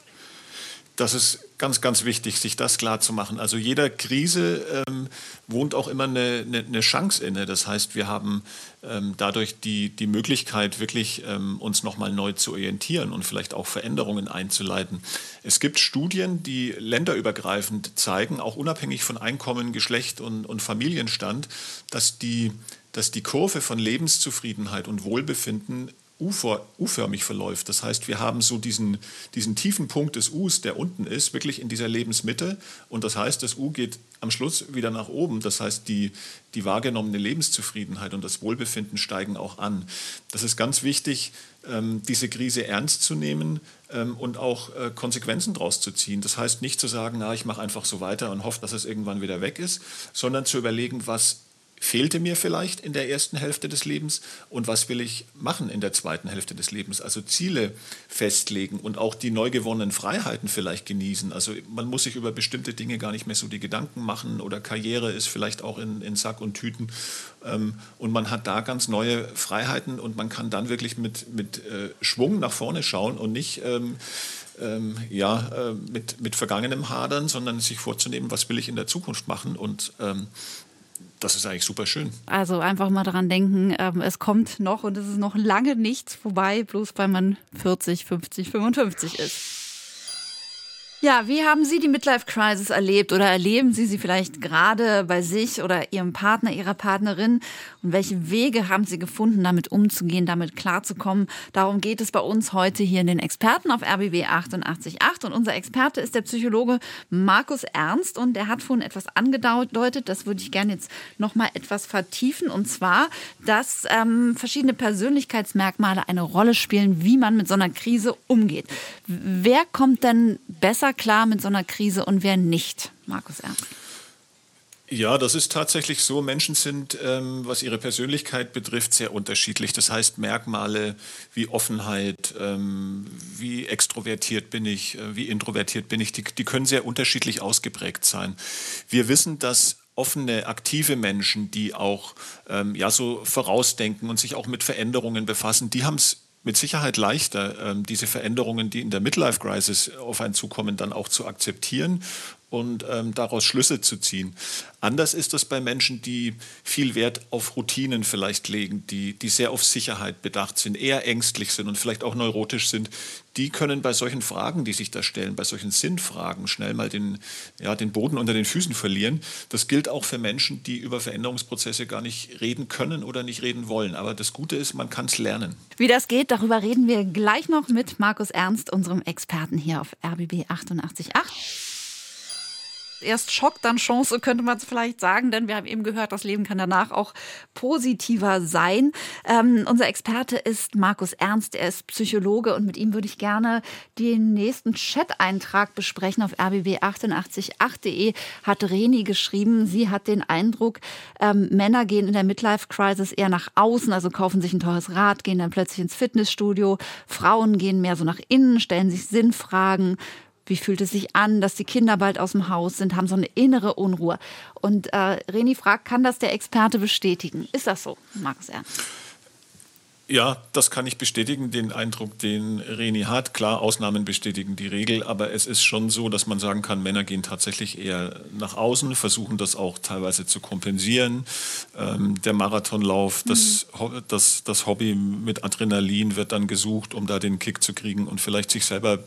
Das ist ganz, ganz wichtig, sich das klar zu machen. Also jeder Krise ähm, wohnt auch immer eine, eine, eine, Chance inne. Das heißt, wir haben ähm, dadurch die, die Möglichkeit, wirklich ähm, uns nochmal neu zu orientieren und vielleicht auch Veränderungen einzuleiten. Es gibt Studien, die länderübergreifend zeigen, auch unabhängig von Einkommen, Geschlecht und, und Familienstand, dass die, dass die Kurve von Lebenszufriedenheit und Wohlbefinden U-förmig verläuft. Das heißt, wir haben so diesen, diesen tiefen Punkt des Us, der unten ist, wirklich in dieser Lebensmitte. Und das heißt, das U geht am Schluss wieder nach oben. Das heißt, die, die wahrgenommene Lebenszufriedenheit und das Wohlbefinden steigen auch an. Das ist ganz wichtig, ähm, diese Krise ernst zu nehmen ähm, und auch äh, Konsequenzen daraus zu ziehen. Das heißt nicht zu sagen, na, ich mache einfach so weiter und hoffe, dass es irgendwann wieder weg ist, sondern zu überlegen, was fehlte mir vielleicht in der ersten Hälfte des Lebens und was will ich machen in der zweiten Hälfte des Lebens. Also Ziele festlegen und auch die neu gewonnenen Freiheiten vielleicht genießen. Also man muss sich über bestimmte Dinge gar nicht mehr so die Gedanken machen oder Karriere ist vielleicht auch in, in Sack und Tüten. Ähm, und man hat da ganz neue Freiheiten und man kann dann wirklich mit, mit äh, Schwung nach vorne schauen und nicht... Ähm, ähm, ja, äh, mit, mit Vergangenem hadern, sondern sich vorzunehmen, was will ich in der Zukunft machen. Und ähm, das ist eigentlich super schön. Also einfach mal daran denken, ähm, es kommt noch und es ist noch lange nichts vorbei, bloß weil man 40, 50, 55 ist. Ja, wie haben Sie die Midlife Crisis erlebt oder erleben Sie sie vielleicht gerade bei sich oder Ihrem Partner, Ihrer Partnerin? Und welche Wege haben Sie gefunden, damit umzugehen, damit klarzukommen? Darum geht es bei uns heute hier in den Experten auf RBB 888. Und unser Experte ist der Psychologe Markus Ernst und der hat vorhin etwas angedeutet. Das würde ich gerne jetzt nochmal etwas vertiefen. Und zwar, dass ähm, verschiedene Persönlichkeitsmerkmale eine Rolle spielen, wie man mit so einer Krise umgeht. Wer kommt denn besser besser klar mit so einer Krise und wer nicht, Markus Ernst? Ja, das ist tatsächlich so. Menschen sind, ähm, was ihre Persönlichkeit betrifft, sehr unterschiedlich. Das heißt, Merkmale wie Offenheit, ähm, wie extrovertiert bin ich, äh, wie introvertiert bin ich, die, die können sehr unterschiedlich ausgeprägt sein. Wir wissen, dass offene, aktive Menschen, die auch ähm, ja, so vorausdenken und sich auch mit Veränderungen befassen, die haben es mit Sicherheit leichter, ähm, diese Veränderungen, die in der Midlife Crisis auf einen zukommen, dann auch zu akzeptieren und ähm, daraus Schlüsse zu ziehen. Anders ist das bei Menschen, die viel Wert auf Routinen vielleicht legen, die, die sehr auf Sicherheit bedacht sind, eher ängstlich sind und vielleicht auch neurotisch sind. Die können bei solchen Fragen, die sich da stellen, bei solchen Sinnfragen schnell mal den, ja, den Boden unter den Füßen verlieren. Das gilt auch für Menschen, die über Veränderungsprozesse gar nicht reden können oder nicht reden wollen. Aber das Gute ist, man kann es lernen. Wie das geht, darüber reden wir gleich noch mit Markus Ernst, unserem Experten hier auf RBB 888. Erst Schock, dann Chance, könnte man es vielleicht sagen, denn wir haben eben gehört, das Leben kann danach auch positiver sein. Ähm, unser Experte ist Markus Ernst, er ist Psychologe und mit ihm würde ich gerne den nächsten Chat-Eintrag besprechen. Auf rbb888.de hat Reni geschrieben, sie hat den Eindruck, ähm, Männer gehen in der Midlife-Crisis eher nach außen, also kaufen sich ein teures Rad, gehen dann plötzlich ins Fitnessstudio. Frauen gehen mehr so nach innen, stellen sich Sinnfragen, wie fühlt es sich an, dass die Kinder bald aus dem Haus sind, haben so eine innere Unruhe. Und äh, Reni fragt, kann das der Experte bestätigen? Ist das so, Markus Ernst? Ja, das kann ich bestätigen, den Eindruck, den Reni hat. Klar, Ausnahmen bestätigen die Regel, aber es ist schon so, dass man sagen kann, Männer gehen tatsächlich eher nach außen, versuchen das auch teilweise zu kompensieren. Ähm, der Marathonlauf, das, mhm. das, das Hobby mit Adrenalin wird dann gesucht, um da den Kick zu kriegen und vielleicht sich selber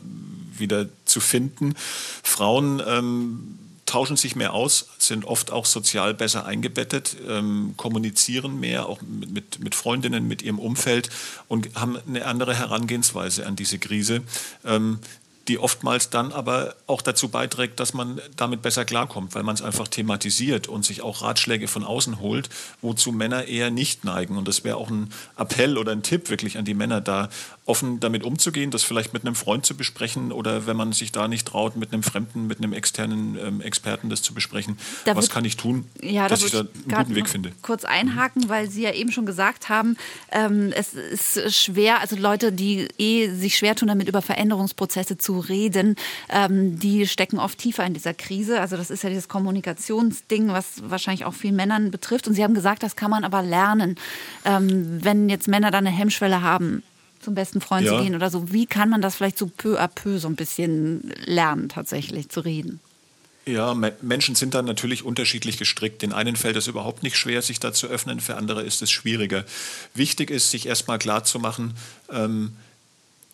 wieder zu finden. Frauen ähm, tauschen sich mehr aus, sind oft auch sozial besser eingebettet, ähm, kommunizieren mehr, auch mit, mit, mit, Freundinnen, mit ihrem Umfeld und haben eine andere Herangehensweise an diese Krise. Ähm, die oftmals dann aber auch dazu beiträgt, dass man damit besser klarkommt, weil man es einfach thematisiert und sich auch Ratschläge von außen holt, wozu Männer eher nicht neigen. Und das wäre auch ein Appell oder ein Tipp wirklich an die Männer, da offen damit umzugehen, das vielleicht mit einem Freund zu besprechen oder wenn man sich da nicht traut, mit einem Fremden, mit einem externen ähm, Experten das zu besprechen. Da Was kann ich tun, ja, dass da ich da einen guten Weg finde? Kurz einhaken, weil Sie ja eben schon gesagt haben, ähm, es ist schwer, also Leute, die eh sich schwer tun, damit über Veränderungsprozesse zu reden, ähm, die stecken oft tiefer in dieser Krise. Also das ist ja dieses Kommunikationsding, was wahrscheinlich auch vielen Männern betrifft. Und Sie haben gesagt, das kann man aber lernen. Ähm, wenn jetzt Männer da eine Hemmschwelle haben, zum besten Freund ja. zu gehen oder so. Wie kann man das vielleicht so peu à peu so ein bisschen lernen, tatsächlich zu reden? Ja, Menschen sind dann natürlich unterschiedlich gestrickt. Den einen fällt es überhaupt nicht schwer, sich da zu öffnen, für andere ist es schwieriger. Wichtig ist, sich erstmal klarzumachen, ähm,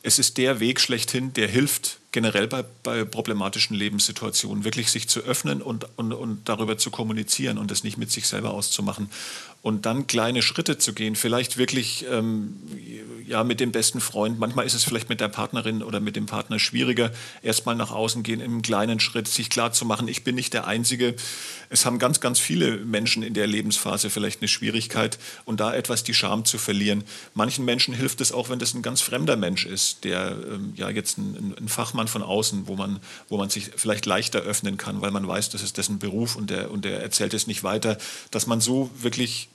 es ist der Weg schlechthin, der hilft, generell bei, bei problematischen Lebenssituationen, wirklich sich zu öffnen und, und, und darüber zu kommunizieren und es nicht mit sich selber auszumachen und dann kleine Schritte zu gehen, vielleicht wirklich ähm, ja mit dem besten Freund. Manchmal ist es vielleicht mit der Partnerin oder mit dem Partner schwieriger, erstmal nach außen gehen, im kleinen Schritt sich klar zu machen, ich bin nicht der Einzige. Es haben ganz, ganz viele Menschen in der Lebensphase vielleicht eine Schwierigkeit und da etwas die Scham zu verlieren. Manchen Menschen hilft es auch, wenn das ein ganz fremder Mensch ist, der ähm, ja jetzt ein, ein, Fachmann von außen, wo man, wo man sich vielleicht leichter öffnen kann, weil man weiß, das ist dessen Beruf und der, und der erzählt es nicht weiter, dass man so wirklich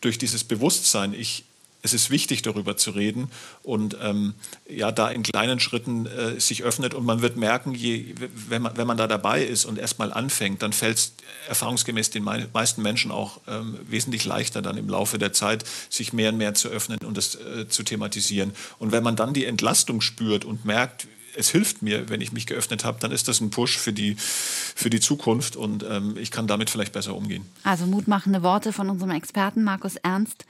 durch dieses Bewusstsein, ich, es ist wichtig, darüber zu reden und ähm, ja, da in kleinen Schritten äh, sich öffnet und man wird merken, je, wenn, man, wenn man da dabei ist und erstmal anfängt, dann fällt es erfahrungsgemäß den meisten Menschen auch ähm, wesentlich leichter, dann im Laufe der Zeit sich mehr und mehr zu öffnen und das äh, zu thematisieren. Und wenn man dann die Entlastung spürt und merkt, es hilft mir, wenn ich mich geöffnet habe, dann ist das ein Push für die, für die Zukunft und ähm, ich kann damit vielleicht besser umgehen. Also mutmachende Worte von unserem Experten Markus Ernst.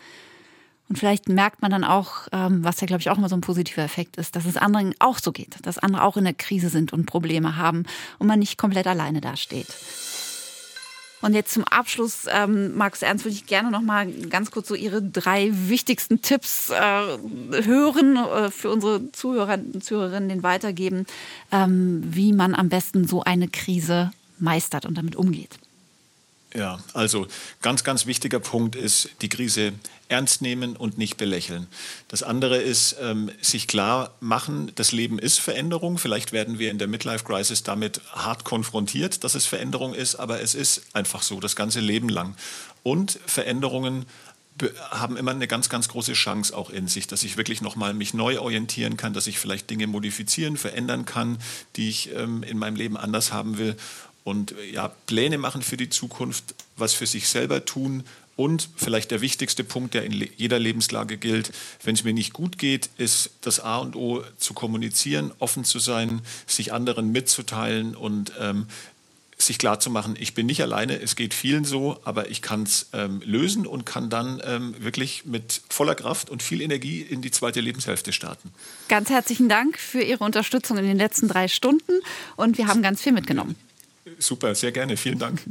Und vielleicht merkt man dann auch, ähm, was ja, glaube ich, auch immer so ein positiver Effekt ist, dass es anderen auch so geht, dass andere auch in der Krise sind und Probleme haben und man nicht komplett alleine dasteht. Und jetzt zum Abschluss, ähm, Markus Ernst, würde ich gerne noch mal ganz kurz so Ihre drei wichtigsten Tipps äh, hören, äh, für unsere Zuhörer und Zuhörerinnen den weitergeben, ähm, wie man am besten so eine Krise meistert und damit umgeht. Ja, also ganz, ganz wichtiger Punkt ist, die Krise ernst nehmen und nicht belächeln. Das andere ist, ähm, sich klar machen, das Leben ist Veränderung. Vielleicht werden wir in der Midlife Crisis damit hart konfrontiert, dass es Veränderung ist, aber es ist einfach so, das ganze Leben lang. Und Veränderungen haben immer eine ganz, ganz große Chance auch in sich, dass ich wirklich nochmal mich neu orientieren kann, dass ich vielleicht Dinge modifizieren, verändern kann, die ich ähm, in meinem Leben anders haben will und ja, Pläne machen für die Zukunft, was für sich selber tun und vielleicht der wichtigste Punkt, der in jeder Lebenslage gilt, wenn es mir nicht gut geht, ist das A und O zu kommunizieren, offen zu sein, sich anderen mitzuteilen und ähm, sich klarzumachen, ich bin nicht alleine, es geht vielen so, aber ich kann es ähm, lösen und kann dann ähm, wirklich mit voller Kraft und viel Energie in die zweite Lebenshälfte starten. Ganz herzlichen Dank für Ihre Unterstützung in den letzten drei Stunden und wir haben ganz viel mitgenommen. Super, sehr gerne. Vielen Dank.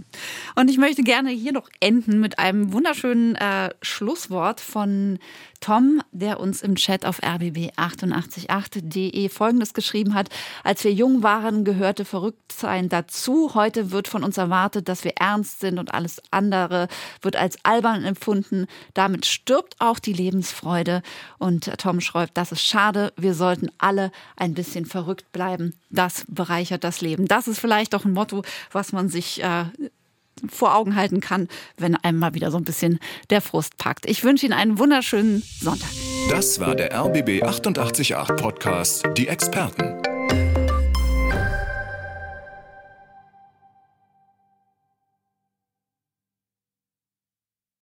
Und ich möchte gerne hier noch enden mit einem wunderschönen äh, Schlusswort von Tom, der uns im Chat auf rbb888.de Folgendes geschrieben hat. Als wir jung waren, gehörte Verrücktsein dazu. Heute wird von uns erwartet, dass wir ernst sind und alles andere wird als albern empfunden. Damit stirbt auch die Lebensfreude. Und Tom schreibt, das ist schade. Wir sollten alle ein bisschen verrückt bleiben. Das bereichert das Leben. Das ist vielleicht auch ein Motto, was man sich äh, vor Augen halten kann, wenn einem mal wieder so ein bisschen der Frust packt. Ich wünsche Ihnen einen wunderschönen Sonntag. Das war der RBB 888 Podcast, die Experten.